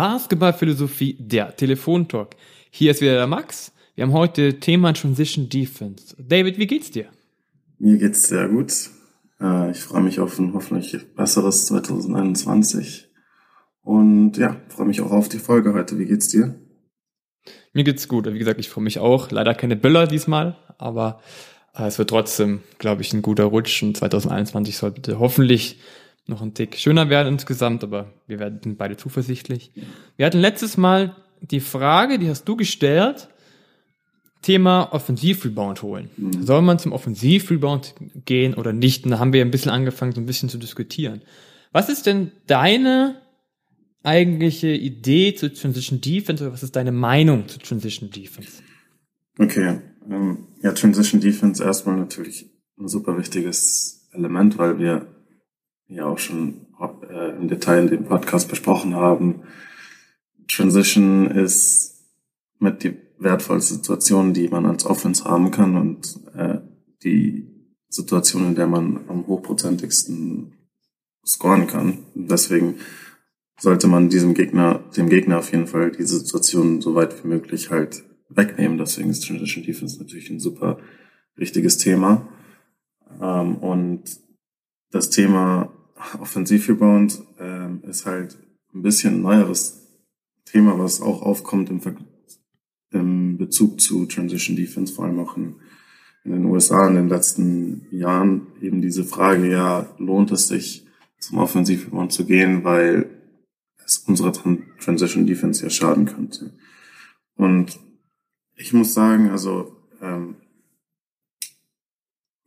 Basketballphilosophie, der Telefontalk. Hier ist wieder der Max. Wir haben heute Thema Transition Defense. David, wie geht's dir? Mir geht's sehr gut. Äh, ich freue mich auf ein hoffentlich besseres 2021. Und ja, freue mich auch auf die Folge heute. Wie geht's dir? Mir geht's gut. Wie gesagt, ich freue mich auch. Leider keine Böller diesmal, aber äh, es wird trotzdem, glaube ich, ein guter Rutsch. Und 2021 sollte hoffentlich noch ein Tick schöner werden insgesamt, aber wir werden beide zuversichtlich. Wir hatten letztes Mal die Frage, die hast du gestellt, Thema Offensivrebound holen. Mhm. Soll man zum Offensivrebound gehen oder nicht? Und da haben wir ein bisschen angefangen, so ein bisschen zu diskutieren. Was ist denn deine eigentliche Idee zu Transition Defense oder was ist deine Meinung zu Transition Defense? Okay, ähm, ja, Transition Defense erstmal natürlich ein super wichtiges Element, weil wir ja auch schon äh, im Detail in dem Podcast besprochen haben. Transition ist mit die wertvollste Situation, die man als Offense haben kann und äh, die Situation, in der man am hochprozentigsten scoren kann. Deswegen sollte man diesem Gegner, dem Gegner auf jeden Fall diese Situation so weit wie möglich halt wegnehmen. Deswegen ist Transition Defense natürlich ein super wichtiges Thema. Ähm, und das Thema Offensivrebound ähm, ist halt ein bisschen neueres Thema, was auch aufkommt im, Ver im Bezug zu Transition Defense, vor allem auch in, in den USA in den letzten Jahren eben diese Frage, ja, lohnt es sich zum Offensivrebound zu gehen, weil es unserer Transition Defense ja schaden könnte. Und ich muss sagen, also ähm,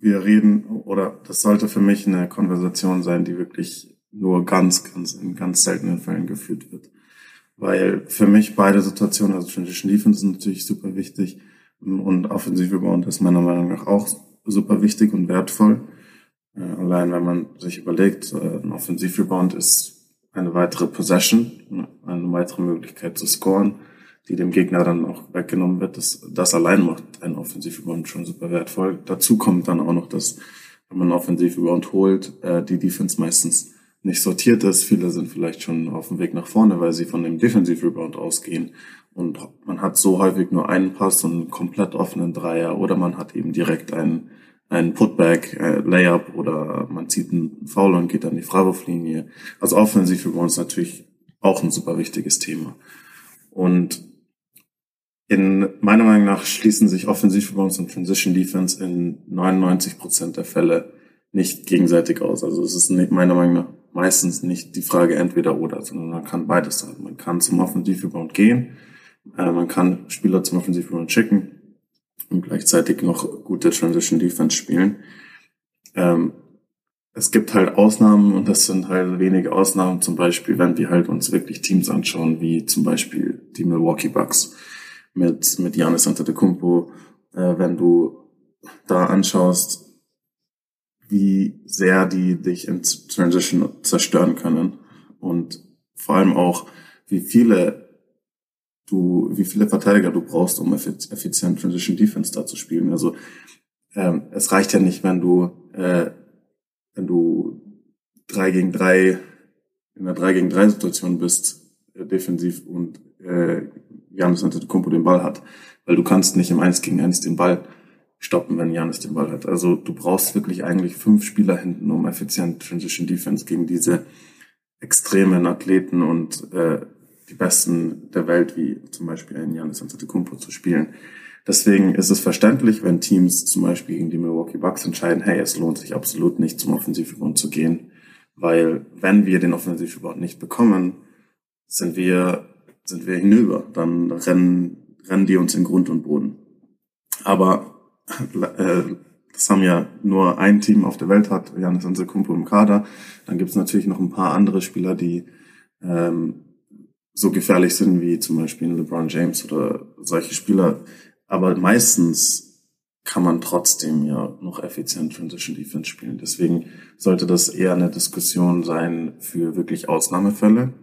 wir reden oder das sollte für mich eine Konversation sein, die wirklich nur ganz, ganz in ganz seltenen Fällen geführt wird. Weil für mich beide Situationen, also Transition Defense sind natürlich super wichtig und Offensive Rebound ist meiner Meinung nach auch super wichtig und wertvoll. Äh, allein wenn man sich überlegt, äh, ein Offensive Rebound ist eine weitere Possession, eine weitere Möglichkeit zu scoren die dem Gegner dann auch weggenommen wird. Das, das allein macht einen Offensivrebound schon super wertvoll. Dazu kommt dann auch noch, dass wenn man einen Offensivrebound holt, äh, die Defense meistens nicht sortiert ist. Viele sind vielleicht schon auf dem Weg nach vorne, weil sie von dem Defensivrebound ausgehen. Und man hat so häufig nur einen Pass und einen komplett offenen Dreier oder man hat eben direkt einen, einen Putback, äh, Layup oder man zieht einen Foul und geht an die Freiwurflinie. Also Offensivrebound ist natürlich auch ein super wichtiges Thema. Und in meiner Meinung nach schließen sich Offensivrebounds und Transition Defense in 99 Prozent der Fälle nicht gegenseitig aus. Also es ist meiner Meinung nach meistens nicht die Frage entweder oder, sondern man kann beides sein. Man kann zum Offensivrebound gehen, äh, man kann Spieler zum Offensivrebound schicken und gleichzeitig noch gute Transition Defense spielen. Ähm, es gibt halt Ausnahmen und das sind halt wenige Ausnahmen, zum Beispiel, wenn wir halt uns wirklich Teams anschauen, wie zum Beispiel die Milwaukee Bucks mit, mit Janis Antetokounmpo, äh, wenn du da anschaust, wie sehr die dich in Transition zerstören können und vor allem auch, wie viele du, wie viele Verteidiger du brauchst, um effizient Transition Defense da zu spielen. Also ähm, es reicht ja nicht, wenn du äh, wenn du drei gegen drei in einer drei gegen drei Situation bist, defensiv und äh, Janis Antetokounmpo den Ball hat. Weil du kannst nicht im 1 gegen 1 den Ball stoppen, wenn Janis den Ball hat. Also du brauchst wirklich eigentlich fünf Spieler hinten, um effizient Transition Defense gegen diese extremen Athleten und äh, die Besten der Welt, wie zum Beispiel ein Janis Antetokounmpo zu spielen. Deswegen ist es verständlich, wenn Teams zum Beispiel gegen die Milwaukee Bucks entscheiden, hey, es lohnt sich absolut nicht zum Offensivrebound zu gehen, weil wenn wir den Offensivrebound nicht bekommen, sind wir sind wir hinüber. Dann rennen, rennen die uns in Grund und Boden. Aber äh, das haben ja nur ein Team auf der Welt hat, Janis Antetokounmpo im Kader. Dann gibt es natürlich noch ein paar andere Spieler, die ähm, so gefährlich sind wie zum Beispiel LeBron James oder solche Spieler. Aber meistens kann man trotzdem ja noch effizient Transition Defense spielen. Deswegen sollte das eher eine Diskussion sein für wirklich Ausnahmefälle.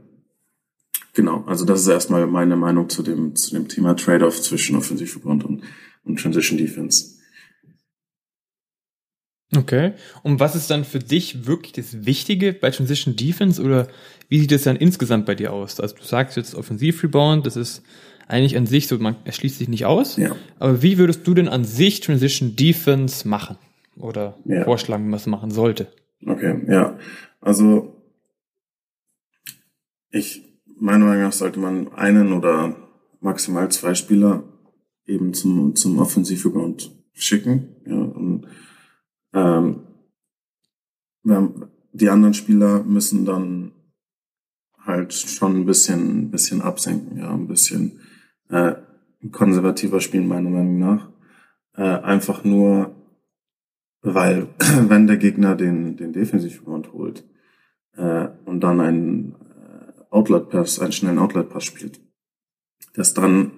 Genau, also das ist erstmal meine Meinung zu dem, zu dem Thema Trade-off zwischen Offensivverbund und, und Transition Defense. Okay. Und was ist dann für dich wirklich das Wichtige bei Transition Defense oder wie sieht es dann insgesamt bei dir aus? Also du sagst jetzt Offensiv-Rebound, das ist eigentlich an sich so, man erschließt sich nicht aus. Ja. Aber wie würdest du denn an sich Transition Defense machen? Oder Ja. vorschlagen, wie man es machen sollte? Okay, ja. Also ich, meiner Meinung nach sollte man einen oder maximal zwei Spieler eben zum, zum Offensivrebound schicken. Ja, und, ähm, die anderen Spieler müssen dann halt schon ein bisschen, ein bisschen absenken, ja, ein bisschen äh, konservativer spielen, meiner Meinung nach. Äh, einfach nur, weil wenn der Gegner den, den Defensivrebound holt äh, und dann einen Outlet-Pass, einen schnellen Outlet-Pass spielt, dass dann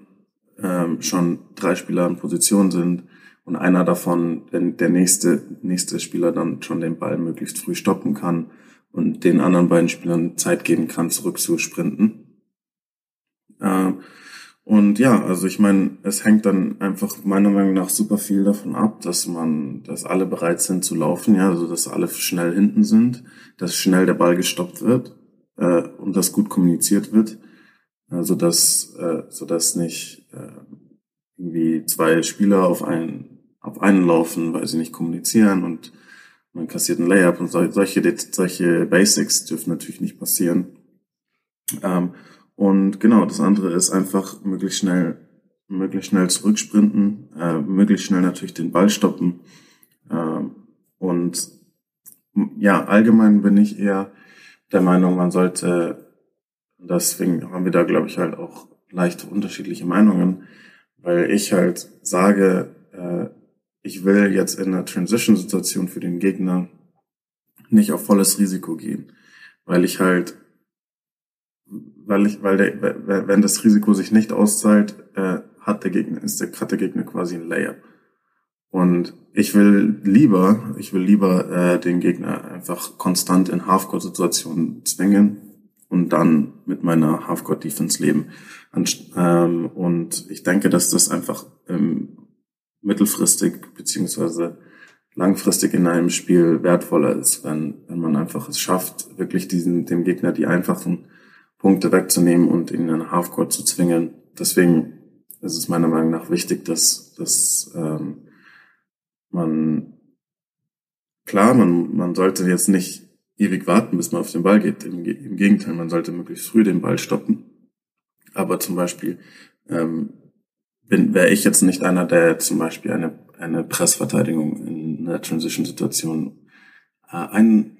ähm, schon drei Spieler in Position sind und einer davon, der, der nächste, nächste Spieler dann schon den Ball möglichst früh stoppen kann und den anderen beiden Spielern Zeit geben kann, zurück zu sprinten. Ähm, und ja, also ich meine, es hängt dann einfach meiner Meinung nach super viel davon ab, dass man, dass alle bereit sind zu laufen, ja, also dass alle schnell hinten sind, dass schnell der Ball gestoppt wird äh, und dass gut kommuniziert wird, also dass, äh, so dass nicht äh, irgendwie zwei Spieler auf einen auf einen laufen, weil sie nicht kommunizieren und man kassiert einen Layup und sol- solche solche Basics dürfen natürlich nicht passieren. Ähm, und genau, das andere ist einfach möglichst schnell, möglichst schnell zurücksprinten, äh, möglichst schnell natürlich den Ball stoppen. Ähm, und ja, allgemein bin ich eher der Meinung, man sollte, deswegen haben wir da, glaube ich, halt auch leicht unterschiedliche Meinungen, weil ich halt sage, äh, ich will jetzt in einer Transition-Situation für den Gegner nicht auf volles Risiko gehen, weil ich halt weil ich, weil der, wenn das Risiko sich nicht auszahlt, äh, hat der Gegner, ist der, hat der Gegner quasi ein Layup. Und ich will lieber, ich will lieber äh, den Gegner einfach konstant in Halfcourt-Situationen zwingen und dann mit meiner Halfcourt-Defense leben. Anst- Ähm, und ich denke, dass das einfach ähm, mittelfristig beziehungsweise langfristig in einem Spiel wertvoller ist, wenn, wenn man einfach es schafft, wirklich diesen, dem Gegner die einfachen Punkte wegzunehmen und ihn in Halfcourt zu zwingen. Deswegen ist es meiner Meinung nach wichtig, dass, dass ähm, man klar, man, man sollte jetzt nicht ewig warten, bis man auf den Ball geht. Im, im Gegenteil, man sollte möglichst früh den Ball stoppen. Aber zum Beispiel ähm, bin wäre ich jetzt nicht einer, der zum Beispiel eine, eine Pressverteidigung in einer Transition-Situation äh, ein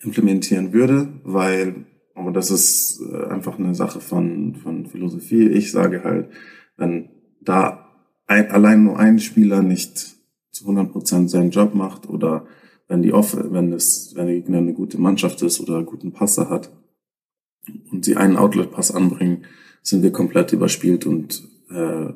implementieren würde, weil, aber das ist äh, einfach eine Sache von, von Philosophie. Ich sage halt, wenn da ein, allein nur ein Spieler nicht zu 100 Prozent seinen Job macht oder wenn die Off wenn es, wenn der Gegner eine gute Mannschaft ist oder einen guten Passer hat und sie einen Outlet-Pass anbringen, sind wir komplett überspielt und äh,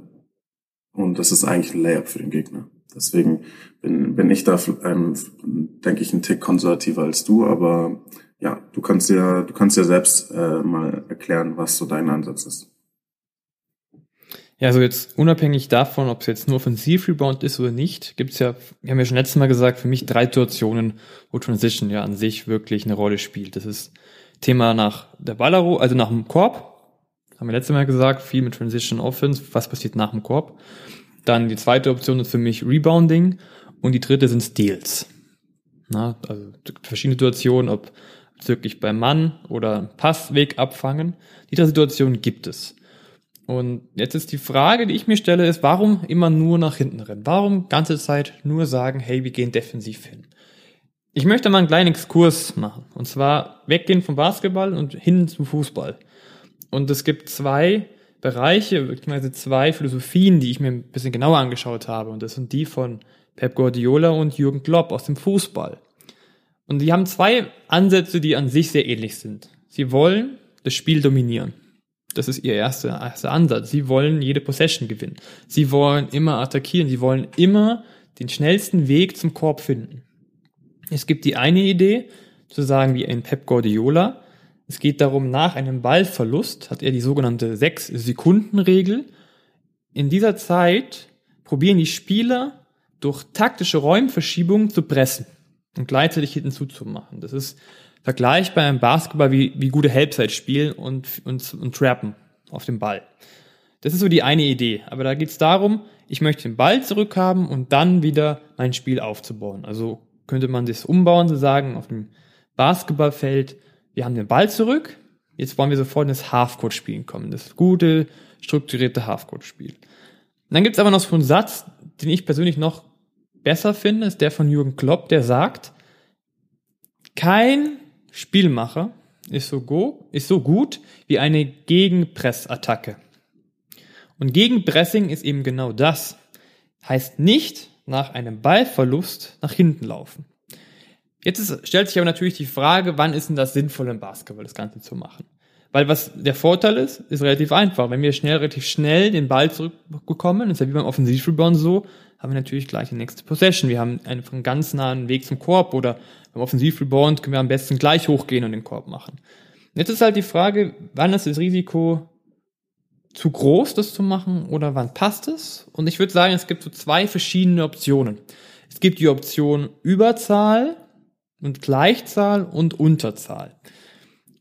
und das ist eigentlich ein Layup für den Gegner. Deswegen bin, bin ich da, ähm, denke ich, ein Tick konservativer als du, aber ja, du kannst ja, du kannst ja selbst äh, mal erklären, was so dein Ansatz ist. Ja, also jetzt unabhängig davon, ob es jetzt nur Offensiv-Rebound ist oder nicht, gibt's ja, wir haben ja schon letztes Mal gesagt, für mich drei Situationen, wo Transition ja an sich wirklich eine Rolle spielt. Das ist Thema nach der Ballero, also nach dem Korb, haben wir letztes Mal gesagt, viel mit Transition Offense, was passiert nach dem Korb. Dann die zweite Option ist für mich Rebounding und die dritte sind Steals. Na, also verschiedene Situationen, ob es wirklich beim Mann oder Passweg abfangen. Die drei Situationen gibt es. Und jetzt ist die Frage, die ich mir stelle, ist, warum immer nur nach hinten rennen? Warum ganze Zeit nur sagen, hey, wir gehen defensiv hin? Ich möchte mal einen kleinen Exkurs machen. Und zwar weggehen vom Basketball und hin zum Fußball. Und es gibt zwei Bereiche, beziehungsweise zwei Philosophien, die ich mir ein bisschen genauer angeschaut habe. Und das sind die von Pep Guardiola und Jürgen Klopp aus dem Fußball. Und die haben zwei Ansätze, die an sich sehr ähnlich sind. Sie wollen das Spiel dominieren. Das ist ihr erster, erster Ansatz. Sie wollen jede Possession gewinnen. Sie wollen immer attackieren. Sie wollen immer den schnellsten Weg zum Korb finden. Es gibt die eine Idee, zu sagen wie ein Pep Guardiola. Es geht darum, nach einem Ballverlust hat er die sogenannte 6-Sekunden-Regel. In dieser Zeit probieren die Spieler durch taktische Räumverschiebung zu pressen und gleichzeitig hinten zuzumachen. Das ist vergleichbar im Basketball wie, wie gute Helpside spielen und, und, und trappen auf dem Ball. Das ist so die eine Idee. Aber da geht es darum, ich möchte den Ball zurückhaben und dann wieder mein Spiel aufzubauen. Also könnte man das umbauen, zu sagen, auf dem Basketballfeld, wir haben den Ball zurück, jetzt wollen wir sofort in das Halfcourt-Spielen kommen. Das gute, strukturierte Halfcourt-Spiel. Dann gibt es aber noch so einen Satz, den ich persönlich noch besser finde, ist der von Jürgen Klopp, der sagt, kein Spielmacher ist so, go, ist so gut wie eine Gegenpressattacke. Und Gegenpressing ist eben genau das. Heißt nicht nach einem Ballverlust nach hinten laufen. Jetzt ist, stellt sich aber natürlich die Frage, wann ist denn das sinnvoll im Basketball, das Ganze zu machen? Weil was der Vorteil ist, ist relativ einfach. Wenn wir schnell, relativ schnell den Ball zurückbekommen, ist ja wie beim Offensivrebound so, haben wir natürlich gleich die nächste Possession. Wir haben einen ganz nahen Weg zum Korb oder beim Offensivrebound können wir am besten gleich hochgehen und den Korb machen. Jetzt ist halt die Frage, wann ist das Risiko zu groß, das zu machen oder wann passt es? Und ich würde sagen, es gibt so zwei verschiedene Optionen. Es gibt die Option Überzahl und Gleichzahl und Unterzahl.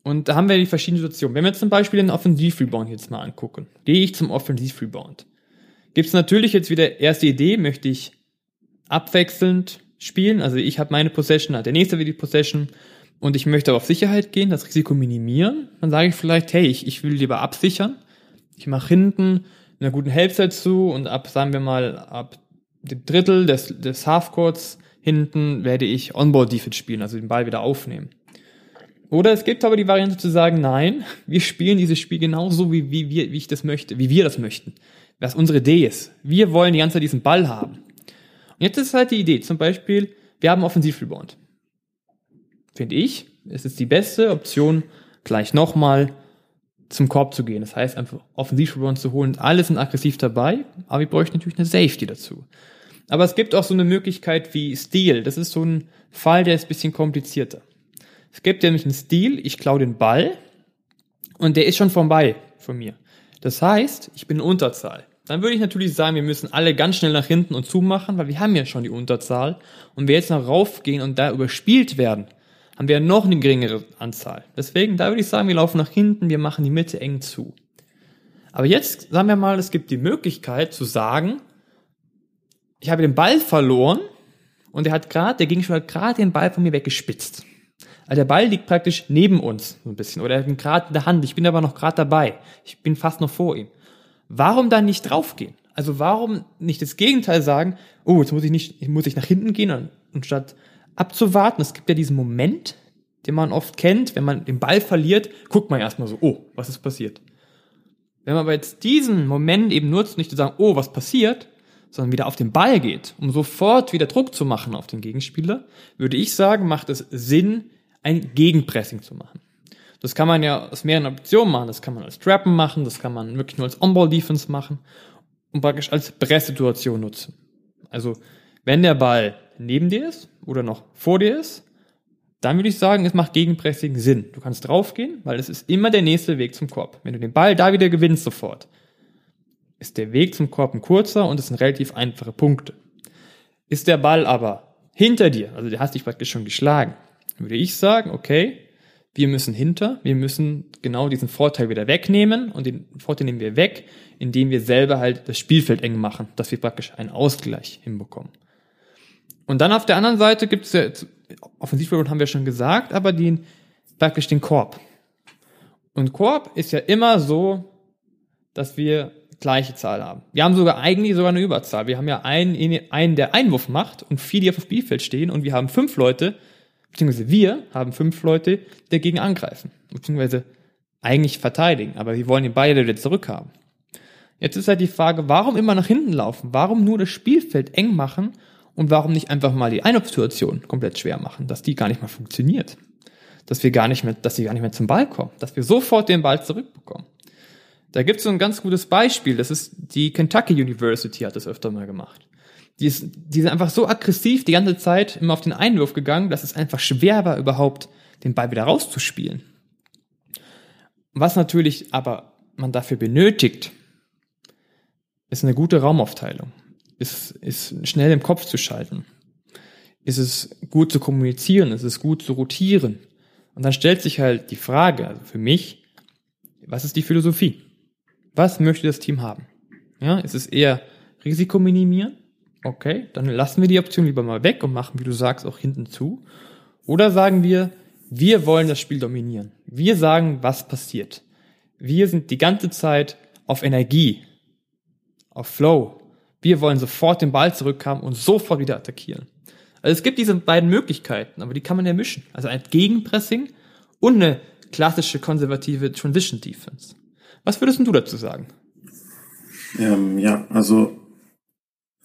Und da haben wir die verschiedenen Situationen. Wenn wir zum Beispiel den Offensivrebound jetzt mal angucken, gehe ich zum Offensivrebound. Gibt es natürlich jetzt wieder erste Idee, möchte ich abwechselnd spielen. Also ich habe meine Possession, hat der nächste wieder die Possession und ich möchte auf Sicherheit gehen, das Risiko minimieren. Dann sage ich vielleicht, hey, ich, ich will lieber absichern. Ich mache hinten einer guten Halbzeit zu und ab, sagen wir mal, ab dem Drittel des, des Halfcourts hinten werde ich Onboard Defense spielen, also den Ball wieder aufnehmen. Oder es gibt aber die Variante zu sagen, nein, wir spielen dieses Spiel genauso, wie, wie, wie ich das möchte, wie wir das möchten. Was unsere Idee ist. Wir wollen die ganze Zeit diesen Ball haben. Und jetzt ist halt die Idee, zum Beispiel, wir haben Offensivrebound. Finde ich, es ist die beste Option, gleich nochmal zum Korb zu gehen. Das heißt, einfach Offensivrebound zu holen. Alle sind aggressiv dabei, aber wir bräuchten natürlich eine Safety dazu. Aber es gibt auch so eine Möglichkeit wie Steal. Das ist so ein Fall, der ist ein bisschen komplizierter. Es gibt nämlich einen Stil, ich klaue den Ball und der ist schon vorbei von mir. Das heißt, ich bin in Unterzahl. Dann würde ich natürlich sagen, wir müssen alle ganz schnell nach hinten und zumachen, weil wir haben ja schon die Unterzahl. Und wir jetzt noch raufgehen und da überspielt werden, haben wir noch eine geringere Anzahl. Deswegen, da würde ich sagen, wir laufen nach hinten, wir machen die Mitte eng zu. Aber jetzt sagen wir mal, es gibt die Möglichkeit zu sagen, ich habe den Ball verloren und der hat gerade, der Gegenspieler hat gerade den Ball von mir weggespitzt. Also der Ball liegt praktisch neben uns so ein bisschen oder er hat ihn gerade in der Hand. Ich bin aber noch gerade dabei. Ich bin fast noch vor ihm. Warum dann nicht draufgehen? Also warum nicht das Gegenteil sagen? Oh, jetzt muss ich nicht, muss ich nach hinten gehen und statt abzuwarten. Es gibt ja diesen Moment, den man oft kennt, wenn man den Ball verliert, guckt man erstmal so, oh, was ist passiert? Wenn man aber jetzt diesen Moment eben nutzt, nicht zu sagen, oh, was passiert, sondern wieder auf den Ball geht, um sofort wieder Druck zu machen auf den Gegenspieler, würde ich sagen, macht es Sinn, ein Gegenpressing zu machen. Das kann man ja aus mehreren Optionen machen. Das kann man als Trappen machen, das kann man wirklich nur als On-Ball-Defense machen und praktisch als Presssituation nutzen. Also, wenn der Ball neben dir ist oder noch vor dir ist, dann würde ich sagen, es macht Gegenpressing Sinn. Du kannst draufgehen, weil es ist immer der nächste Weg zum Korb. Wenn du den Ball da wieder gewinnst sofort, ist der Weg zum Korb ein kurzer und es sind relativ einfache Punkte. Ist der Ball aber hinter dir, also der hast dich praktisch schon geschlagen, würde ich sagen, okay, wir müssen hinter, wir müssen genau diesen Vorteil wieder wegnehmen und den Vorteil nehmen wir weg, indem wir selber halt das Spielfeld eng machen, dass wir praktisch einen Ausgleich hinbekommen. Und dann auf der anderen Seite gibt es ja, Offensivballon haben wir schon gesagt, aber den, praktisch den Korb. Und Korb ist ja immer so, dass wir gleiche Zahl haben. Wir haben sogar eigentlich sogar eine Überzahl. Wir haben ja einen, einen der Einwurf macht und vier, die auf dem Spielfeld stehen und wir haben fünf Leute, beziehungsweise wir haben fünf Leute, die dagegen angreifen, beziehungsweise eigentlich verteidigen, aber wir wollen die beide wieder zurückhaben. Jetzt ist halt die Frage, warum immer nach hinten laufen? Warum nur das Spielfeld eng machen und warum nicht einfach mal die Einwurfsituation komplett schwer machen, dass die gar nicht mehr funktioniert? Dass wir gar nicht mehr, dass sie gar nicht mehr zum Ball kommen, dass wir sofort den Ball zurückbekommen. Da gibt es so ein ganz gutes Beispiel, das ist die Kentucky University hat das öfter mal gemacht. Die, ist, die sind einfach so aggressiv die ganze Zeit immer auf den Einwurf gegangen, dass es einfach schwer war, überhaupt den Ball wieder rauszuspielen. Was natürlich aber man dafür benötigt, ist eine gute Raumaufteilung. ist, ist schnell im Kopf zu schalten? Ist es gut zu kommunizieren? Ist es gut zu rotieren? Und dann stellt sich halt die Frage, also für mich, was ist die Philosophie? Was möchte das Team haben? Ja, ist es eher Risiko minimieren? Okay, dann lassen wir die Option lieber mal weg und machen, wie du sagst, auch hinten zu. Oder sagen wir, wir wollen das Spiel dominieren. Wir sagen, was passiert. Wir sind die ganze Zeit auf Energie, auf Flow. Wir wollen sofort den Ball zurückhaben und sofort wieder attackieren. Also es gibt diese beiden Möglichkeiten, aber die kann man ja mischen. Also ein Gegenpressing und eine klassische konservative Transition Defense. Was würdest du dazu sagen? Ähm, ja, also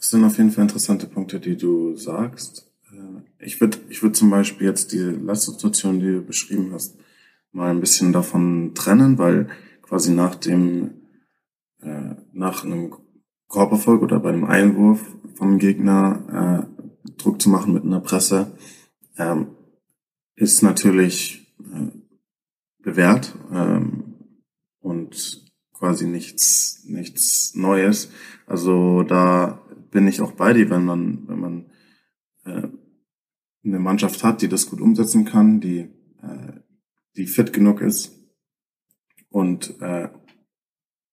es sind auf jeden Fall interessante Punkte, die du sagst. Äh, ich würde ich würd zum Beispiel jetzt die Lastsituation, die du beschrieben hast, mal ein bisschen davon trennen, weil quasi nach dem, äh, nach einem Korberfolg oder bei einem Einwurf vom Gegner äh, Druck zu machen mit einer Presse, ähm, ist natürlich äh, bewährt ähm, und quasi nichts, nichts Neues. Also da bin ich auch bei dir, wenn man, wenn man äh, eine Mannschaft hat, die das gut umsetzen kann, die, äh, die fit genug ist und äh,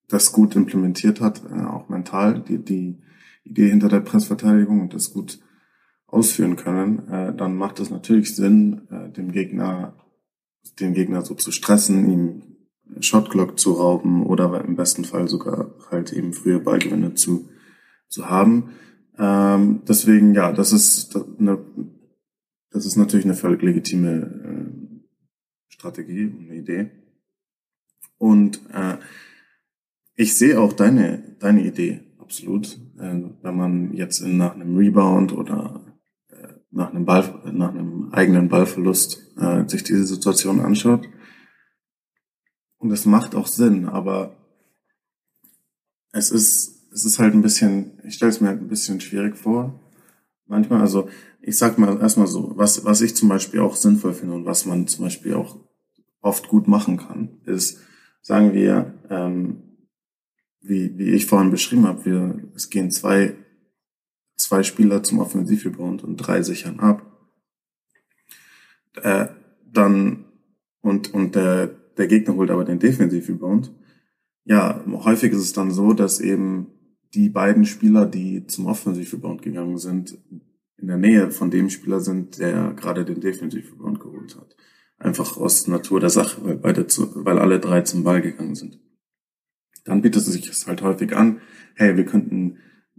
das gut implementiert hat, äh, auch mental, die, die Idee hinter der Pressverteidigung und das gut ausführen können, äh, dann macht es natürlich Sinn, äh, dem Gegner, den Gegner so zu stressen, ihm Shotclock zu rauben oder im besten Fall sogar halt eben frühe Ballgewinne zu, zu haben. Ähm, deswegen, ja, das ist eine, das ist natürlich eine völlig legitime äh, Strategie und eine Idee. Und äh, ich sehe auch deine, deine Idee, absolut. Äh, wenn man jetzt in, nach einem Rebound oder äh, nach einem Ball, nach einem eigenen Ballverlust äh, sich diese Situation anschaut. Und es macht auch Sinn, aber es ist, es ist halt ein bisschen, ich stelle es mir halt ein bisschen schwierig vor. Manchmal, also ich sag mal erstmal so, was, was ich zum Beispiel auch sinnvoll finde und was man zum Beispiel auch oft gut machen kann, ist, sagen wir, ähm, wie, wie ich vorhin beschrieben habe, wir, es gehen zwei, zwei Spieler zum Offensivrebound und drei sichern ab. Äh, dann, und, und der, der Gegner holt aber den Defensivrebound. Ja, häufig ist es dann so, dass eben die beiden Spieler, die zum Offensivrebound gegangen sind, in der Nähe von dem Spieler sind, der gerade den Defensivrebound geholt hat. Einfach aus Natur der Sache, weil beide zu, weil alle drei zum Ball gegangen sind. Dann bietet es sich halt häufig an, hey, wir könnten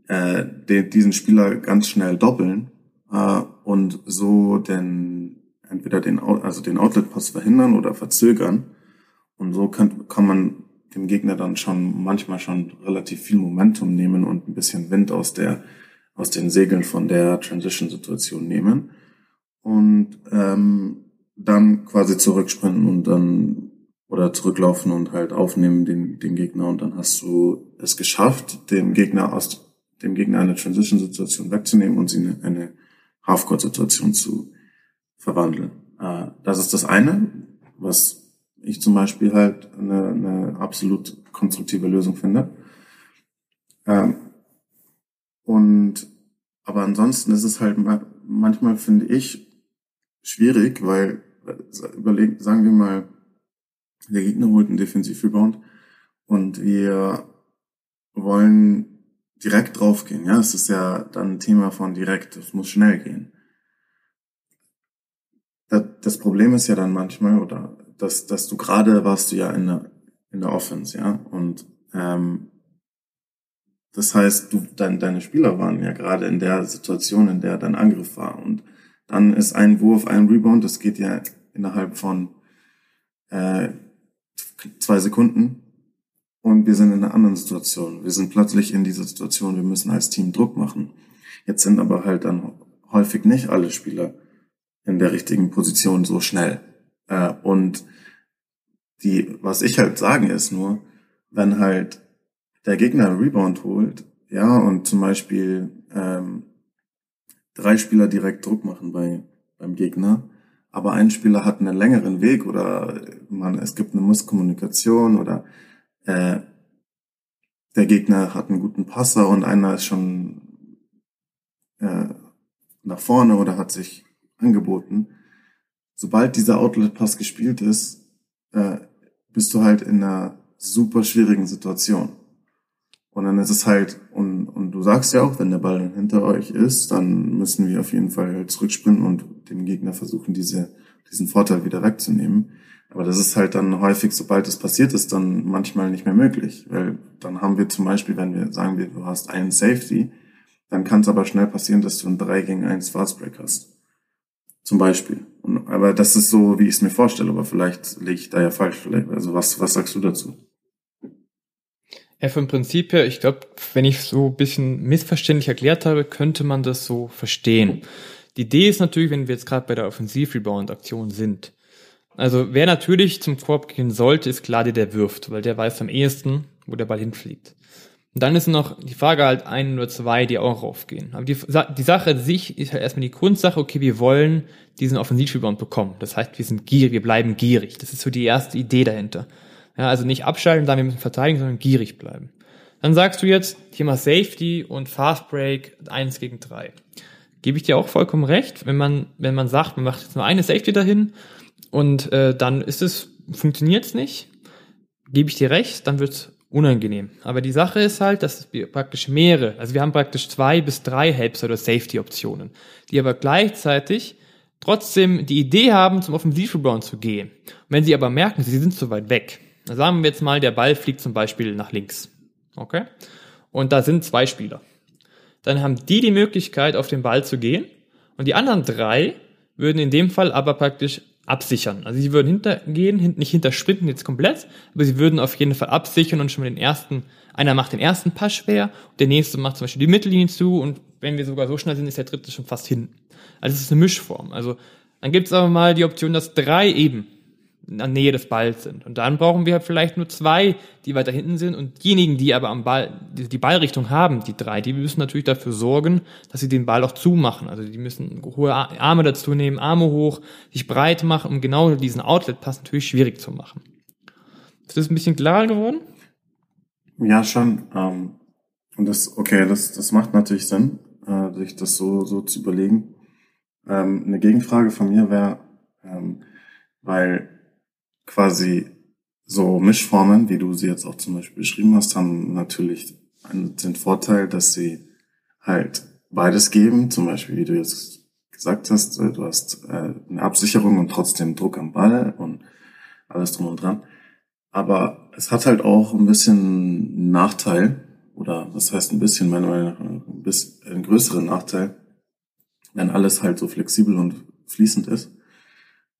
äh, den, diesen Spieler ganz schnell doppeln äh, und so den entweder den also den Outlet Pass verhindern oder verzögern und so kann, kann man dem Gegner dann schon manchmal schon relativ viel Momentum nehmen und ein bisschen Wind aus der aus den Segeln von der Transition Situation nehmen und ähm, dann quasi zurücksprinten und dann oder zurücklaufen und halt aufnehmen den, den Gegner und dann hast du es geschafft, dem Gegner aus dem Gegner eine Transition-Situation wegzunehmen und sie in eine Half-Court-Situation zu verwandeln. Äh, das ist das eine, was ich zum Beispiel halt eine, eine absolut konstruktive Lösung finde. Ähm, und aber ansonsten ist es halt manchmal finde ich schwierig, weil überlegt, sagen wir mal, der Gegner holt einen Defensiv-Rebound und wir wollen direkt draufgehen. Ja, es ist ja dann ein Thema von direkt. Es muss schnell gehen. Das Problem ist ja dann manchmal, oder dass, dass du gerade warst du ja in der, in der Offense, ja, und ähm, das heißt, du, dein, deine Spieler waren ja gerade in der Situation, in der dein Angriff war. Und dann ist ein Wurf, ein Rebound, das geht ja innerhalb von äh, zwei Sekunden. Und wir sind in einer anderen Situation. Wir sind plötzlich in dieser Situation, wir müssen als Team Druck machen. Jetzt sind aber halt dann häufig nicht alle Spieler in der richtigen Position so schnell. Äh, und die, was ich halt sagen ist nur, wenn halt der Gegner einen Rebound holt, ja, und zum Beispiel ähm, drei Spieler direkt Druck machen bei, beim Gegner, aber ein Spieler hat einen längeren Weg oder man, es gibt eine Misskommunikation oder äh, der Gegner hat einen guten Passer und einer ist schon äh, nach vorne oder hat sich angeboten. Sobald dieser Outlet-Pass gespielt ist, äh, bist du halt in einer super schwierigen Situation. Und dann ist es halt, und, und du sagst ja auch, wenn der Ball hinter euch ist, dann müssen wir auf jeden Fall zurückspringen und dem Gegner versuchen, diese, diesen Vorteil wieder wegzunehmen. Aber das ist halt dann häufig, sobald es passiert ist, dann manchmal nicht mehr möglich. Weil dann haben wir zum Beispiel, wenn wir sagen wir, du hast einen Safety, dann kann es aber schnell passieren, dass du ein 3 gegen 1 Fastbreak hast. Zum Beispiel. Und, aber das ist so, wie ich es mir vorstelle, aber vielleicht liege ich da ja falsch. Vielleicht, also was, was sagst du dazu? Ja, vom Prinzip her, ich glaube, wenn ich so ein bisschen missverständlich erklärt habe, könnte man das so verstehen. Die Idee ist natürlich, wenn wir jetzt gerade bei der Offensiv-Rebound-Aktion sind. Also wer natürlich zum Korb gehen sollte, ist klar der, der wirft, weil der weiß am ehesten, wo der Ball hinfliegt. Und dann ist noch die Frage halt ein oder zwei, die auch raufgehen. Aber die, die Sache an sich ist halt erstmal die Grundsache, okay, wir wollen diesen Offensiv-Rebound bekommen. Das heißt, wir sind gierig, wir bleiben gierig. Das ist so die erste Idee dahinter. Ja, also nicht abschalten, sagen wir müssen verteidigen, sondern gierig bleiben. Dann sagst du jetzt Thema Safety und Fast Break eins gegen drei. Gebe ich dir auch vollkommen recht, wenn man, wenn man sagt, man macht jetzt nur eine Safety dahin und äh, dann ist es, funktioniert es nicht, gebe ich dir recht, dann wird's unangenehm. Aber die Sache ist halt, dass wir praktisch mehrere, also wir haben praktisch zwei bis drei Helps oder Safety-Optionen, die aber gleichzeitig trotzdem die Idee haben, zum Offensivrebound zu gehen. Und wenn sie aber merken, sie sind zu weit weg, dann sagen wir jetzt mal, der Ball fliegt zum Beispiel nach links. Okay? Und da sind zwei Spieler. Dann haben die die Möglichkeit, auf den Ball zu gehen. Und die anderen drei würden in dem Fall aber praktisch absichern. Also sie würden hintergehen, nicht hintersprinten jetzt komplett, aber sie würden auf jeden Fall absichern und schon mal den ersten, einer macht den ersten Pass schwer, der nächste macht zum Beispiel die Mittellinie zu und wenn wir sogar so schnell sind, ist der dritte schon fast hinten. Also es ist eine Mischform. Also dann gibt es aber mal die Option, dass drei eben in der Nähe des Balls sind. Und dann brauchen wir vielleicht nur zwei, die weiter hinten sind. Und diejenigen, die aber am Ball, die, die Ballrichtung haben, die drei, die müssen natürlich dafür sorgen, dass sie den Ball auch zumachen. Also die müssen hohe Arme dazu nehmen, Arme hoch, sich breit machen, um genau diesen Outlet-Pass natürlich schwierig zu machen. Ist das ein bisschen klarer geworden? Ja, schon. Ähm, und das, okay, das, das macht natürlich Sinn, äh, sich das so, so zu überlegen. Ähm, eine Gegenfrage von mir wäre, ähm, weil quasi so Mischformen, wie du sie jetzt auch zum Beispiel beschrieben hast, haben natürlich den Vorteil, dass sie halt beides geben. Zum Beispiel, wie du jetzt gesagt hast, äh, du hast äh, eine Absicherung und trotzdem Druck am Ball und alles drum und dran. Aber es hat halt auch ein bisschen Nachteil, oder was heißt ein bisschen, meiner Meinung nach, ein bisschen, einen größeren Nachteil, wenn alles halt so flexibel und fließend ist,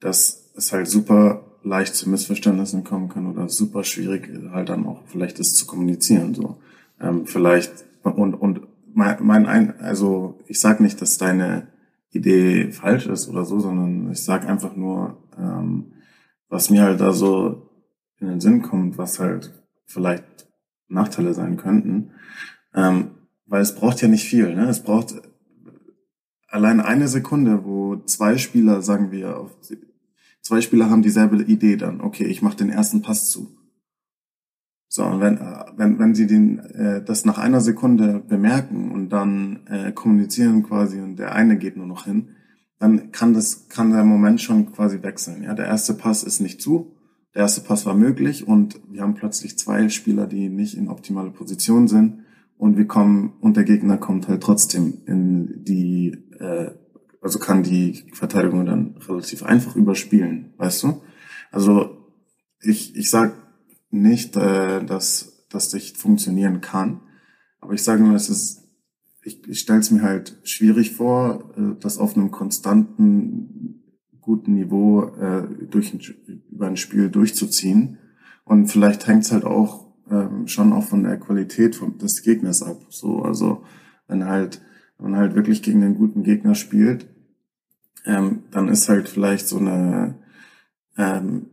dass es halt super leicht zu Missverständnissen kommen kann oder super schwierig halt dann auch vielleicht das zu kommunizieren so. Ähm, vielleicht und und mein, mein ein also ich sag nicht dass deine Idee falsch ist oder so sondern ich sag einfach nur ähm, was mir halt da so in den Sinn kommt was halt vielleicht Nachteile sein könnten. Ähm, weil es braucht ja nicht viel ne? Es braucht allein eine Sekunde wo zwei Spieler sagen wir auf Zwei Spieler haben dieselbe Idee dann. Okay, ich mache den ersten Pass zu. So, und wenn, äh, wenn, wenn sie den, äh, das nach einer Sekunde bemerken und dann äh, kommunizieren quasi und der eine geht nur noch hin, dann kann das, kann der Moment schon quasi wechseln. Ja, der erste Pass ist nicht zu, der erste Pass war möglich und wir haben plötzlich zwei Spieler, die nicht in optimale Position sind und wir kommen und der Gegner kommt halt trotzdem in die äh, also kann die Verteidigung dann relativ einfach überspielen, weißt du? Also ich, ich sag nicht, äh, dass das nicht funktionieren kann, aber ich sage nur, es ist, ich, ich stelle es mir halt schwierig vor, äh, das auf einem konstanten, guten Niveau äh, durch ein, über ein Spiel durchzuziehen. Und vielleicht hängt es halt auch ähm, schon auch von der Qualität von, des Gegners ab. So, also wenn halt, wenn man halt wirklich gegen einen guten Gegner spielt, ähm, dann ist halt vielleicht so eine ähm,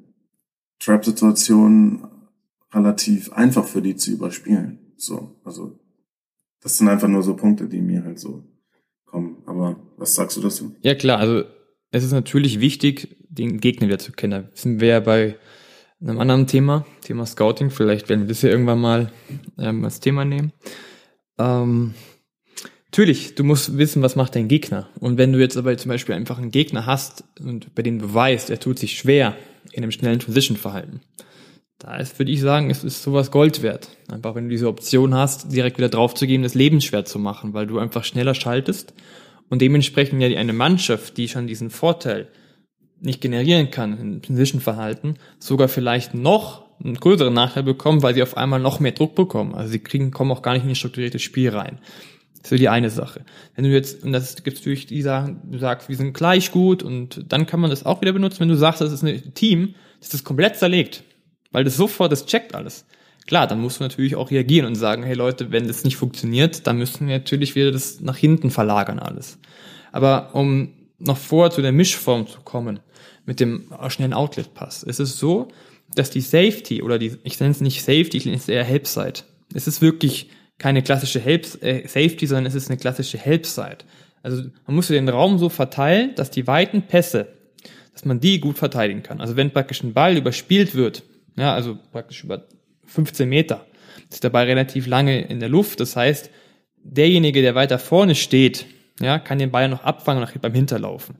Trap-Situation relativ einfach für die zu überspielen. So, also das sind einfach nur so Punkte, die mir halt so kommen. Aber was sagst du dazu? Ja klar, also es ist natürlich wichtig, den Gegner wieder zu kennen. Da sind wir ja bei einem anderen Thema, Thema Scouting. Vielleicht werden wir das ja irgendwann mal ähm, als Thema nehmen. Ähm, Natürlich, du musst wissen, was macht dein Gegner. Und wenn du jetzt aber zum Beispiel einfach einen Gegner hast und bei dem du weißt, er tut sich schwer in einem schnellen Transition-Verhalten, da ist, würde ich sagen, es ist sowas Gold wert. Einfach, wenn du diese Option hast, direkt wieder draufzugeben, das Leben schwer zu machen, weil du einfach schneller schaltest und dementsprechend ja eine Mannschaft, die schon diesen Vorteil nicht generieren kann im Transition-Verhalten, sogar vielleicht noch einen größeren Nachteil bekommen, weil sie auf einmal noch mehr Druck bekommen. Also sie kriegen, kommen auch gar nicht in ein strukturiertes Spiel rein. So die eine Sache. Wenn du jetzt, und das gibt natürlich die sagen, du sagst, wir sind gleich gut und dann kann man das auch wieder benutzen, wenn du sagst, das ist ein Team, das ist komplett zerlegt, weil das sofort, das checkt alles. Klar, dann musst du natürlich auch reagieren und sagen, hey Leute, wenn das nicht funktioniert, dann müssen wir natürlich wieder das nach hinten verlagern alles. Aber um noch vor zu der Mischform zu kommen, mit dem schnellen Outlet-Pass, ist es so, dass die Safety oder die, ich nenne es nicht Safety, ich nenne es eher Help-Side. Es ist wirklich keine klassische Help äh, Safety, sondern es ist eine klassische Help-Side. Also man muss den Raum so verteilen, dass die weiten Pässe, dass man die gut verteidigen kann. Also wenn praktisch ein Ball überspielt wird, ja, also praktisch über 15 Meter, ist der Ball relativ lange in der Luft. Das heißt, derjenige, der weiter vorne steht, ja, kann den Ball noch abfangen und beim Hinterlaufen.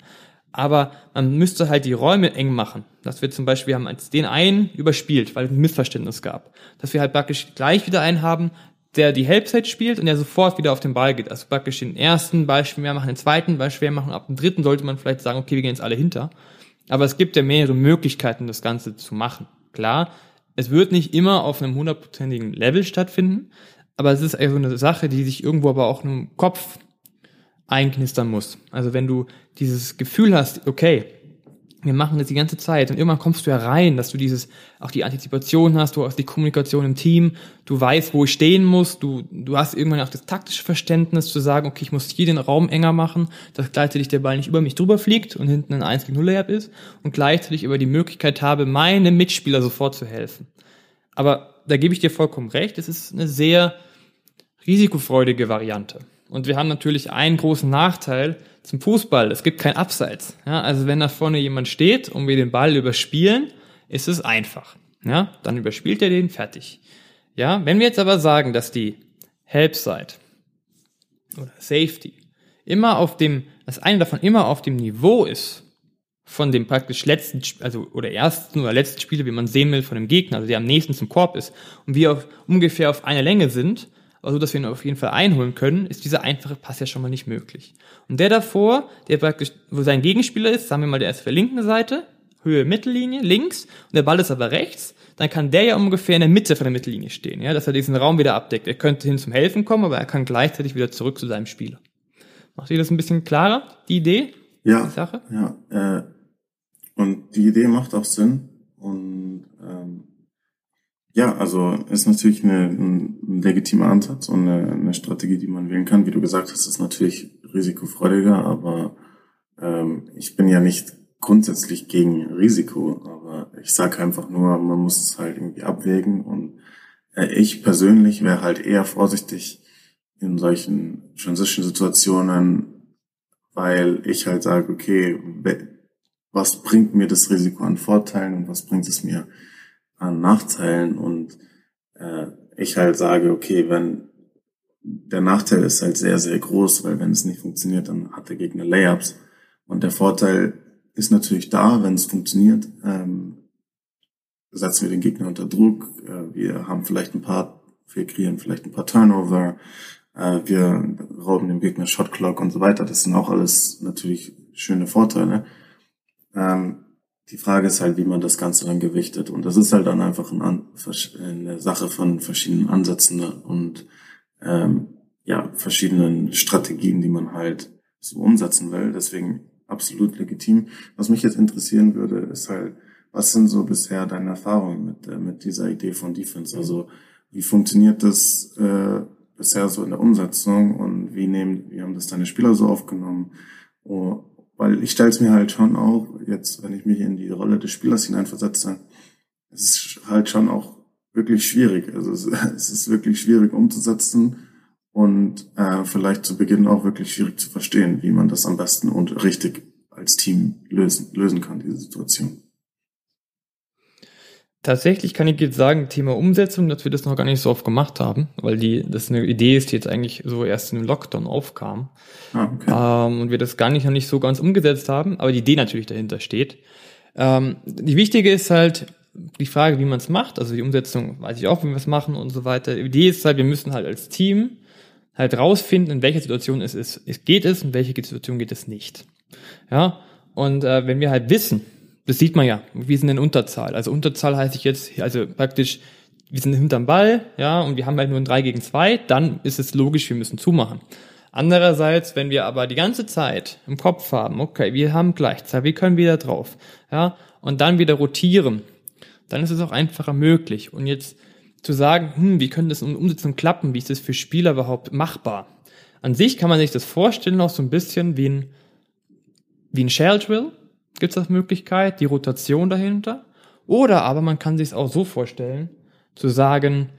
Aber man müsste halt die Räume eng machen. Dass wir zum Beispiel, haben als den einen überspielt, weil es ein Missverständnis gab. Dass wir halt praktisch gleich wieder einen haben, der die Helpside spielt und der sofort wieder auf den Ball geht. Also praktisch den ersten Ball schwer machen, den zweiten Ball schwer machen, ab dem dritten sollte man vielleicht sagen, okay, wir gehen jetzt alle hinter. Aber es gibt ja mehrere Möglichkeiten, das Ganze zu machen. Klar, es wird nicht immer auf einem hundertprozentigen Level stattfinden, aber es ist also eine Sache, die sich irgendwo aber auch im Kopf einknistern muss. Also wenn du dieses Gefühl hast, okay, wir machen das die ganze Zeit und irgendwann kommst du ja rein, dass du dieses, auch die Antizipation hast, du hast die Kommunikation im Team, du weißt, wo ich stehen muss, du, du hast irgendwann auch das taktische Verständnis zu sagen, okay, ich muss hier den Raum enger machen, dass gleichzeitig der Ball nicht über mich drüber fliegt und hinten ein 1 gegen 0 Layup ist und gleichzeitig über die Möglichkeit habe, meinem Mitspieler sofort zu helfen. Aber da gebe ich dir vollkommen recht, es ist eine sehr risikofreudige Variante. Und wir haben natürlich einen großen Nachteil zum Fußball. Es gibt kein Abseits. Ja, also wenn da vorne jemand steht und wir den Ball überspielen, ist es einfach. Ja, dann überspielt er den, fertig. Ja, wenn wir jetzt aber sagen, dass die Help-Side oder Safety immer auf dem, dass eine davon immer auf dem Niveau ist von dem praktisch letzten, also oder ersten oder letzten Spieler, wie man sehen will, von dem Gegner, also der am nächsten zum Korb ist und wir auf, ungefähr auf einer Länge sind, also dass wir ihn auf jeden Fall einholen können, ist dieser einfache Pass ja schon mal nicht möglich. Und der davor, der praktisch, wo sein Gegenspieler ist, sagen wir mal, der ist auf der linken Seite, Höhe Mittellinie, links, und der Ball ist aber rechts, dann kann der ja ungefähr in der Mitte von der Mittellinie stehen, ja, dass er diesen Raum wieder abdeckt. Er könnte hin zum Helfen kommen, aber er kann gleichzeitig wieder zurück zu seinem Spieler. Macht ihr das ein bisschen klarer, die Idee? Ja. Die Sache? Ja, äh, und die Idee macht auch Sinn. Und ähm, ja, also ist natürlich eine, ein legitimer Ansatz und eine, eine, Strategie, die man wählen kann. Wie du gesagt hast, ist natürlich risikofreudiger, aber ähm, ich bin ja nicht grundsätzlich gegen Risiko, aber ich sage einfach nur, man muss es halt irgendwie abwägen und äh, ich persönlich wäre halt eher vorsichtig in solchen Transition-Situationen, weil ich halt sage, okay, was bringt mir das Risiko an Vorteilen und was bringt es mir an Nachteilen und äh, ich halt sage, okay, wenn der Nachteil ist halt sehr, sehr groß, weil wenn es nicht funktioniert, dann hat der Gegner Layups. Und der Vorteil ist natürlich da, wenn es funktioniert. Ähm, setzen wir den Gegner unter Druck. Äh, wir haben vielleicht ein paar, wir kreieren vielleicht ein paar Turnover. Äh, wir rauben dem Gegner Shotclock und so weiter. Das sind auch alles natürlich schöne Vorteile. Ähm, die Frage ist halt, wie man das Ganze dann gewichtet. Und das ist halt dann einfach ein, eine Sache von verschiedenen Ansätzen und ähm, ja, verschiedenen Strategien, die man halt so umsetzen will. Deswegen absolut legitim. Was mich jetzt interessieren würde, ist halt, was sind so bisher deine Erfahrungen mit, äh, mit dieser Idee von Defense? Also wie funktioniert das äh, bisher so in der Umsetzung und wie nehmen, wie haben das deine Spieler so aufgenommen? Oh, weil ich stelle es mir halt schon auch, jetzt, wenn ich mich in die Rolle des Spielers hineinversetze, es ist halt schon auch wirklich schwierig. Also es, es ist wirklich schwierig umzusetzen und äh, vielleicht zu Beginn auch wirklich schwierig zu verstehen, wie man das am besten und richtig als Team lösen, lösen kann, diese Situation. Tatsächlich kann ich jetzt sagen, Thema Umsetzung, dass wir das noch gar nicht so oft gemacht haben, weil die, das eine Idee ist, die jetzt eigentlich so erst dem Lockdown aufkam. Ah, okay. ähm, und wir das gar nicht noch nicht so ganz umgesetzt haben, aber die Idee natürlich dahinter steht. Ähm, die wichtige ist halt die Frage, wie man es macht, also die Umsetzung weiß ich auch, wie wir es machen und so weiter. Die Idee ist halt, wir müssen halt als Team halt rausfinden, in welcher Situation es ist, es geht es, in welcher Situation geht es nicht. Ja, und äh, wenn wir halt wissen, das sieht man ja, wir sind in Unterzahl. Also Unterzahl heißt ich jetzt, also praktisch, wir sind hinterm Ball, ja, und wir haben halt nur ein 3 gegen 2, dann ist es logisch, wir müssen zumachen. Andererseits, wenn wir aber die ganze Zeit im Kopf haben, okay, wir haben Gleichzeit, wir können wieder drauf, ja, und dann wieder rotieren, dann ist es auch einfacher möglich. Und jetzt zu sagen, hm, wie können das in Umsetzung klappen, wie ist das für Spieler überhaupt machbar? An sich kann man sich das vorstellen, auch so ein bisschen wie ein, wie ein Shell Drill, gibt es das Möglichkeit, die Rotation dahinter. Oder aber man kann sich es auch so vorstellen, zu sagen,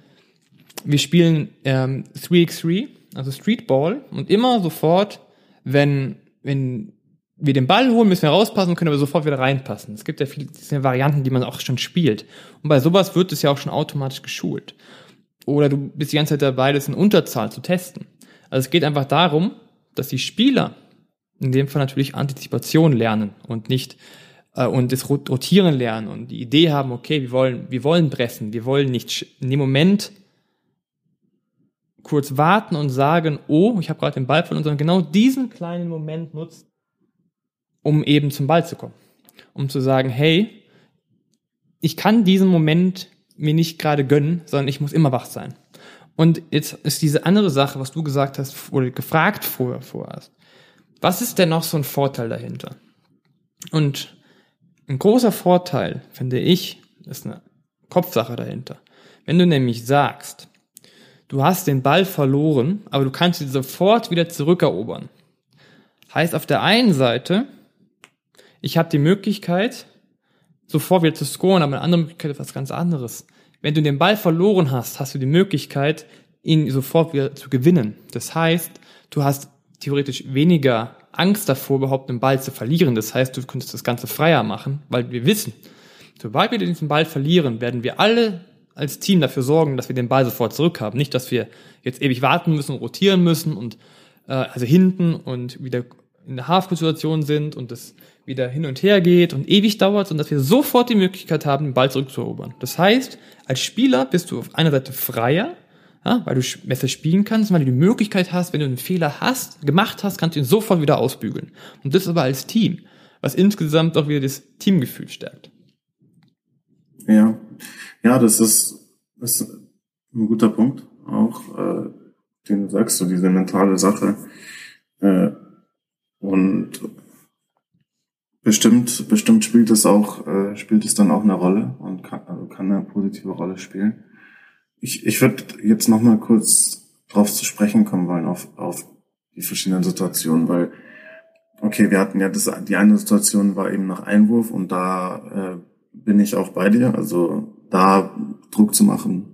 wir spielen ähm, 3x3, also Streetball, und immer sofort, wenn, wenn wir den Ball holen, müssen wir rauspassen, können aber sofort wieder reinpassen. Es gibt ja viele Varianten, die man auch schon spielt. Und bei sowas wird es ja auch schon automatisch geschult. Oder du bist die ganze Zeit dabei, das in Unterzahl zu testen. Also es geht einfach darum, dass die Spieler in dem Fall natürlich Antizipation lernen und nicht äh, und das Rotieren lernen und die Idee haben, okay, wir wollen, wir wollen pressen, wir wollen nicht in dem Moment kurz warten und sagen, oh, ich habe gerade den Ball verloren, sondern genau diesen kleinen Moment nutzen, um eben zum Ball zu kommen. Um zu sagen, hey, ich kann diesen Moment mir nicht gerade gönnen, sondern ich muss immer wach sein. Und jetzt ist diese andere Sache, was du gesagt hast oder gefragt vorher vorhast. Was ist denn noch so ein Vorteil dahinter? Und ein großer Vorteil, finde ich, ist eine Kopfsache dahinter. Wenn du nämlich sagst, du hast den Ball verloren, aber du kannst ihn sofort wieder zurückerobern. Heißt auf der einen Seite, ich habe die Möglichkeit, sofort wieder zu scoren, aber eine andere Möglichkeit ist was ganz anderes. Wenn du den Ball verloren hast, hast du die Möglichkeit, ihn sofort wieder zu gewinnen. Das heißt, du hast theoretisch weniger Angst davor, überhaupt einen Ball zu verlieren. Das heißt, du könntest das Ganze freier machen, weil wir wissen, sobald wir diesen Ball verlieren, werden wir alle als Team dafür sorgen, dass wir den Ball sofort zurückhaben. Nicht, dass wir jetzt ewig warten müssen, rotieren müssen und äh, also hinten und wieder in der Half-Situation sind und das wieder hin und her geht und ewig dauert, sondern dass wir sofort die Möglichkeit haben, den Ball zurückzuerobern. Das heißt, als Spieler bist du auf einer Seite freier, ja, weil du besser spielen kannst, weil du die Möglichkeit hast, wenn du einen Fehler hast, gemacht hast, kannst du ihn sofort wieder ausbügeln. Und das aber als Team, was insgesamt auch wieder das Teamgefühl stärkt. Ja, ja, das ist, das ist ein guter Punkt, auch äh, den du sagst, so diese mentale Sache. Äh, und bestimmt, bestimmt spielt es auch, äh, spielt es dann auch eine Rolle und kann, also kann eine positive Rolle spielen. Ich, ich würde jetzt noch mal kurz drauf zu sprechen kommen wollen, auf, auf die verschiedenen Situationen, weil, okay, wir hatten ja das, die eine Situation war eben nach Einwurf und da äh, bin ich auch bei dir, also da Druck zu machen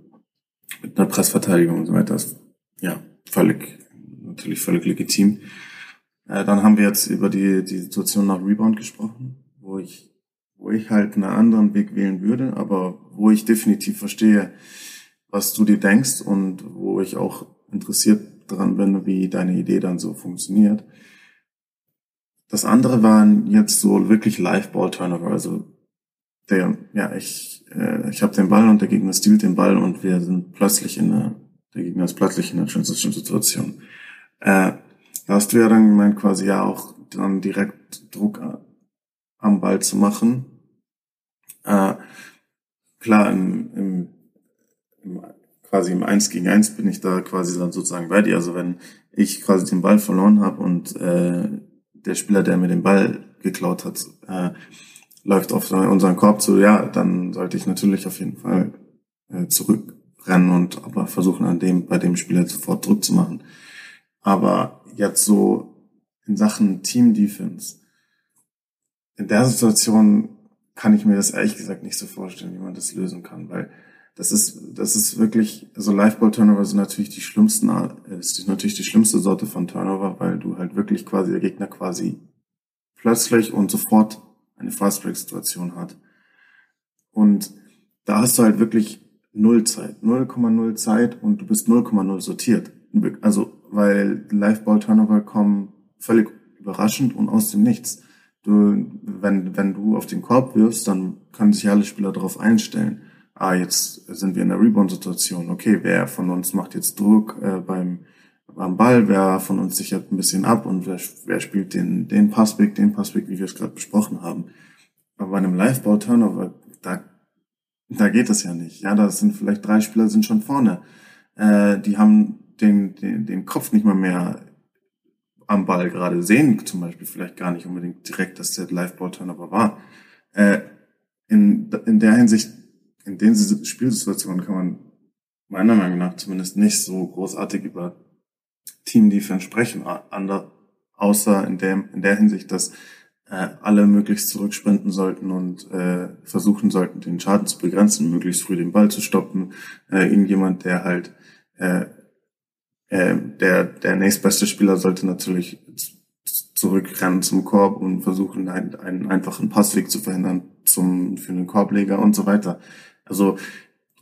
mit einer Pressverteidigung und so weiter ist ja völlig, natürlich völlig legitim. Äh, dann haben wir jetzt über die, die Situation nach Rebound gesprochen, wo ich, wo ich halt einen anderen Weg wählen würde, aber wo ich definitiv verstehe, was du dir denkst und wo ich auch interessiert daran bin, wie deine Idee dann so funktioniert. Das andere waren jetzt so wirklich Live-Ball-Turnover, also der, ja, ich, äh, ich habe den Ball und der Gegner stiehlt den Ball und wir sind plötzlich in der, der Gegner ist plötzlich in einer Transition-Situation. Äh, da hast du ja dann gemeint, quasi ja auch dann direkt Druck am Ball zu machen. Äh, klar, im, im quasi im Eins gegen Eins bin ich da quasi dann sozusagen bei dir. Also wenn ich quasi den Ball verloren habe und äh, der Spieler, der mir den Ball geklaut hat, äh, läuft auf unseren Korb zu, ja, dann sollte ich natürlich auf jeden Fall äh, zurückrennen und aber versuchen, an dem, bei dem Spieler sofort Druck zu machen. Aber jetzt so in Sachen Team Defense, in der Situation kann ich mir das ehrlich gesagt nicht so vorstellen, wie man das lösen kann, weil das ist, das ist wirklich, also Liveball-Turnover sind natürlich die schlimmsten, äh, ist natürlich die schlimmste Sorte von Turnover, weil du halt wirklich quasi, der Gegner quasi plötzlich und sofort eine Fast-Break-Situation hat. Und da hast du halt wirklich null Zeit, 0,0 Zeit und du bist 0,0 sortiert. Also, weil Live-Ball-Turnover kommen völlig überraschend und aus dem Nichts. Du, wenn, wenn du auf den Korb wirfst, dann können sich alle Spieler darauf einstellen. Ah, jetzt sind wir in der Rebound-Situation. Okay, wer von uns macht jetzt Druck äh, beim, beim Ball? Wer von uns sichert ein bisschen ab und wer, wer spielt den, den Passweg, den Passweg, wie wir es gerade besprochen haben. Aber bei einem Live-Ball-Turnover, da da geht es ja nicht. Ja, da sind vielleicht drei Spieler sind schon vorne. Äh, die haben den, den, den Kopf nicht mal mehr am Ball gerade sehen, zum Beispiel vielleicht gar nicht unbedingt direkt, dass der Live-Ball-Turnover war. Äh, in, in der Hinsicht, in den Spielsituationen kann man meiner Meinung nach zumindest nicht so großartig über Team-Defense sprechen, außer in, dem, in der Hinsicht, dass äh, alle möglichst zurücksprinten sollten und äh, versuchen sollten, den Schaden zu begrenzen, möglichst früh den Ball zu stoppen. Äh, irgendjemand, der halt äh, äh, der der nächstbeste Spieler sollte natürlich zurückrennen zum Korb und versuchen, einen, einen einfachen Passweg zu verhindern zum für den Korbleger und so weiter. Also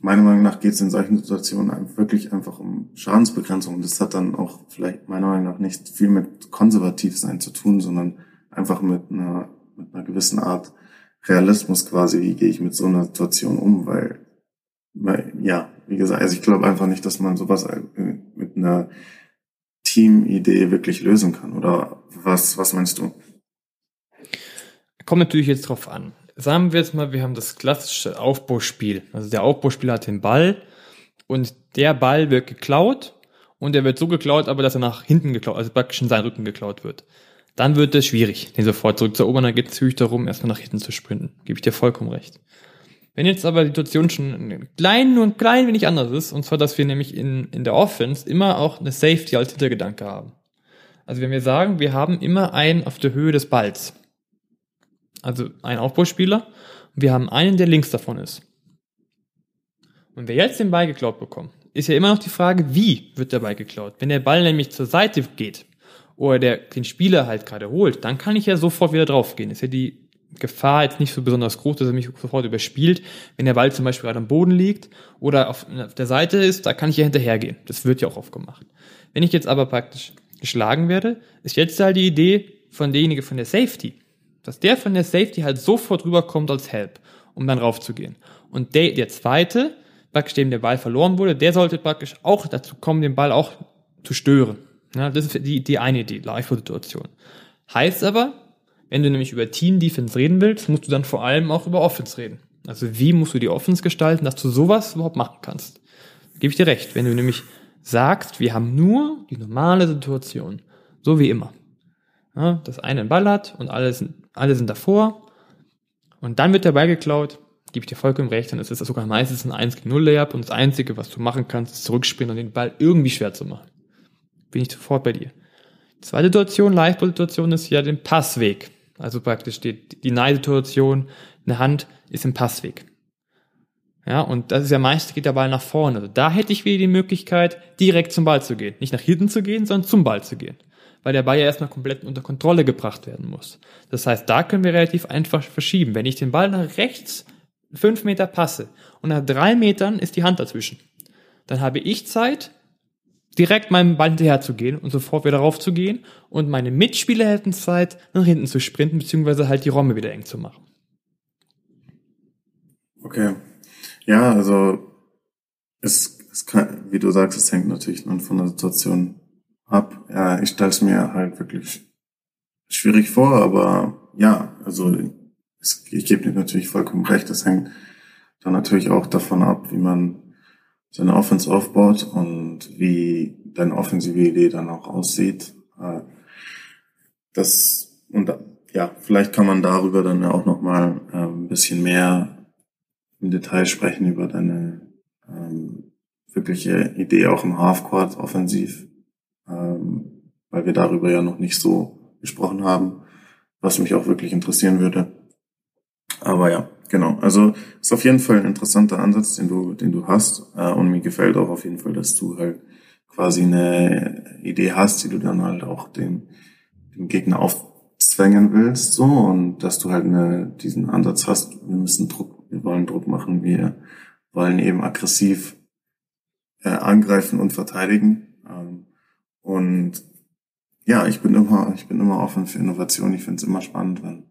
meiner Meinung nach geht es in solchen Situationen wirklich einfach um Schadensbegrenzung. Und das hat dann auch vielleicht meiner Meinung nach nicht viel mit konservativ sein zu tun, sondern einfach mit einer, mit einer gewissen Art Realismus quasi, wie gehe ich mit so einer Situation um, weil, weil ja, wie gesagt, also ich glaube einfach nicht, dass man sowas mit einer Teamidee wirklich lösen kann. Oder was, was meinst du? Kommt natürlich jetzt drauf an. Sagen wir jetzt mal, wir haben das klassische Aufbauspiel. Also der Aufbauspieler hat den Ball und der Ball wird geklaut und er wird so geklaut, aber dass er nach hinten geklaut, also praktisch in seinen Rücken geklaut wird dann wird es schwierig, den sofort zurückzuerobern. Dann geht es natürlich darum, erstmal nach hinten zu sprinten. Gebe ich dir vollkommen recht. Wenn jetzt aber die Situation schon ein klein, nur ein klein wenig anders ist, und zwar, dass wir nämlich in, in der Offense immer auch eine Safety als Hintergedanke haben. Also wenn wir sagen, wir haben immer einen auf der Höhe des Balls. Also einen Aufbauspieler. Und wir haben einen, der links davon ist. Und wer jetzt den Ball geklaut bekommt, ist ja immer noch die Frage, wie wird der Ball geklaut? Wenn der Ball nämlich zur Seite geht, oder der den Spieler halt gerade holt, dann kann ich ja sofort wieder draufgehen. Ist ja die Gefahr jetzt nicht so besonders groß, dass er mich sofort überspielt. Wenn der Ball zum Beispiel gerade am Boden liegt oder auf, auf der Seite ist, da kann ich ja hinterhergehen. Das wird ja auch oft gemacht. Wenn ich jetzt aber praktisch geschlagen werde, ist jetzt halt die Idee von derjenige von der Safety, dass der von der Safety halt sofort rüberkommt als Help, um dann raufzugehen. Und der, der zweite, praktisch dem der Ball verloren wurde, der sollte praktisch auch dazu kommen, den Ball auch zu stören. Ja, das ist die, die eine Idee, Live-Situation. Heißt aber, wenn du nämlich über Team-Defense reden willst, musst du dann vor allem auch über Offense reden. Also wie musst du die Offense gestalten, dass du sowas überhaupt machen kannst? Gebe ich dir recht. Wenn du nämlich sagst, wir haben nur die normale Situation, so wie immer. Ja, dass einer einen Ball hat und alle sind, alle sind davor und dann wird der Ball geklaut, gebe ich dir vollkommen recht, dann ist es sogar meistens ein 1 0 Layup und das Einzige, was du machen kannst, ist zurückspringen und den Ball irgendwie schwer zu machen bin ich sofort bei dir. Die zweite Situation, Live-Situation ist ja den Passweg. Also praktisch steht die Nein-Situation, eine Hand ist im Passweg. Ja, und das ist ja meist geht der Ball nach vorne. Also da hätte ich wieder die Möglichkeit, direkt zum Ball zu gehen. Nicht nach hinten zu gehen, sondern zum Ball zu gehen. Weil der Ball ja erstmal komplett unter Kontrolle gebracht werden muss. Das heißt, da können wir relativ einfach verschieben. Wenn ich den Ball nach rechts fünf Meter passe und nach drei Metern ist die Hand dazwischen, dann habe ich Zeit, direkt meinem Ball hinterher zu gehen und sofort wieder raufzugehen und meine Mitspieler hätten Zeit, nach hinten zu sprinten, beziehungsweise halt die Räume wieder eng zu machen. Okay. Ja, also es, es kann, wie du sagst, es hängt natürlich dann von der Situation ab. Ja, ich stelle es mir halt wirklich schwierig vor, aber ja, also ich gebe dir natürlich vollkommen recht. Es hängt dann natürlich auch davon ab, wie man seine Offense aufbaut und wie deine offensive Idee dann auch aussieht. Äh, das und ja, vielleicht kann man darüber dann auch noch mal äh, ein bisschen mehr im Detail sprechen über deine ähm, wirkliche Idee auch im Halfcourt offensiv, ähm, weil wir darüber ja noch nicht so gesprochen haben, was mich auch wirklich interessieren würde. Aber ja, Genau, also ist auf jeden Fall ein interessanter Ansatz, den du, den du hast. Äh, und mir gefällt auch auf jeden Fall, dass du halt quasi eine Idee hast, die du dann halt auch dem, dem Gegner aufzwängen willst, so und dass du halt eine, diesen Ansatz hast, wir müssen Druck wir wollen Druck machen, wir wollen eben aggressiv äh, angreifen und verteidigen. Und ja, ich bin immer, ich bin immer offen für Innovation. Ich finde es immer spannend, wenn,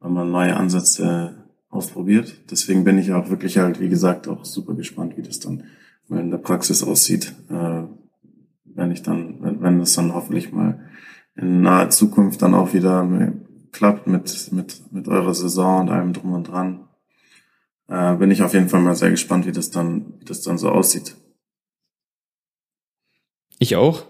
wenn man neue Ansätze ausprobiert. Deswegen bin ich auch wirklich halt, wie gesagt, auch super gespannt, wie das dann mal in der Praxis aussieht, äh, wenn ich dann, wenn, wenn das dann hoffentlich mal in naher Zukunft dann auch wieder klappt mit, mit, mit eurer Saison und allem drum und dran, äh, bin ich auf jeden Fall mal sehr gespannt, wie das dann, wie das dann so aussieht. Ich auch.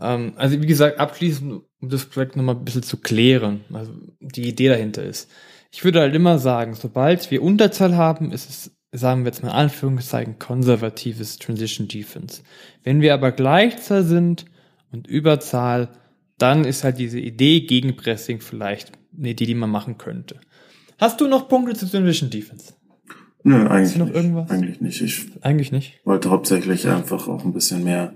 Ähm, also wie gesagt, abschließend, um das Projekt nochmal ein bisschen zu klären, also die Idee dahinter ist. Ich würde halt immer sagen, sobald wir Unterzahl haben, ist es, sagen wir jetzt mal in Anführungszeichen, konservatives Transition Defense. Wenn wir aber Gleichzahl sind und Überzahl, dann ist halt diese Idee gegen Pressing vielleicht eine Idee, die man machen könnte. Hast du noch Punkte zu Transition Defense? Nö, eigentlich noch nicht. Irgendwas? Eigentlich nicht. Ich eigentlich nicht. wollte hauptsächlich einfach auch ein bisschen mehr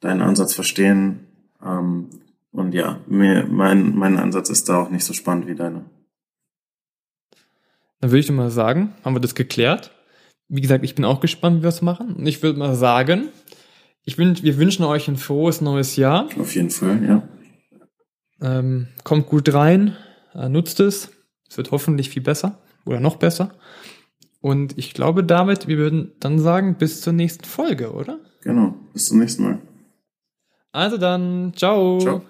deinen Ansatz verstehen. Ähm, und ja, mir, mein, mein Ansatz ist da auch nicht so spannend wie deiner. Dann würde ich mal sagen, haben wir das geklärt. Wie gesagt, ich bin auch gespannt, wie wir es machen. Und ich würde mal sagen, ich wünsch, wir wünschen euch ein frohes neues Jahr. Auf jeden Fall, ja. Ähm, kommt gut rein, äh, nutzt es. Es wird hoffentlich viel besser oder noch besser. Und ich glaube, David, wir würden dann sagen, bis zur nächsten Folge, oder? Genau, bis zum nächsten Mal. Also dann, ciao. Ciao.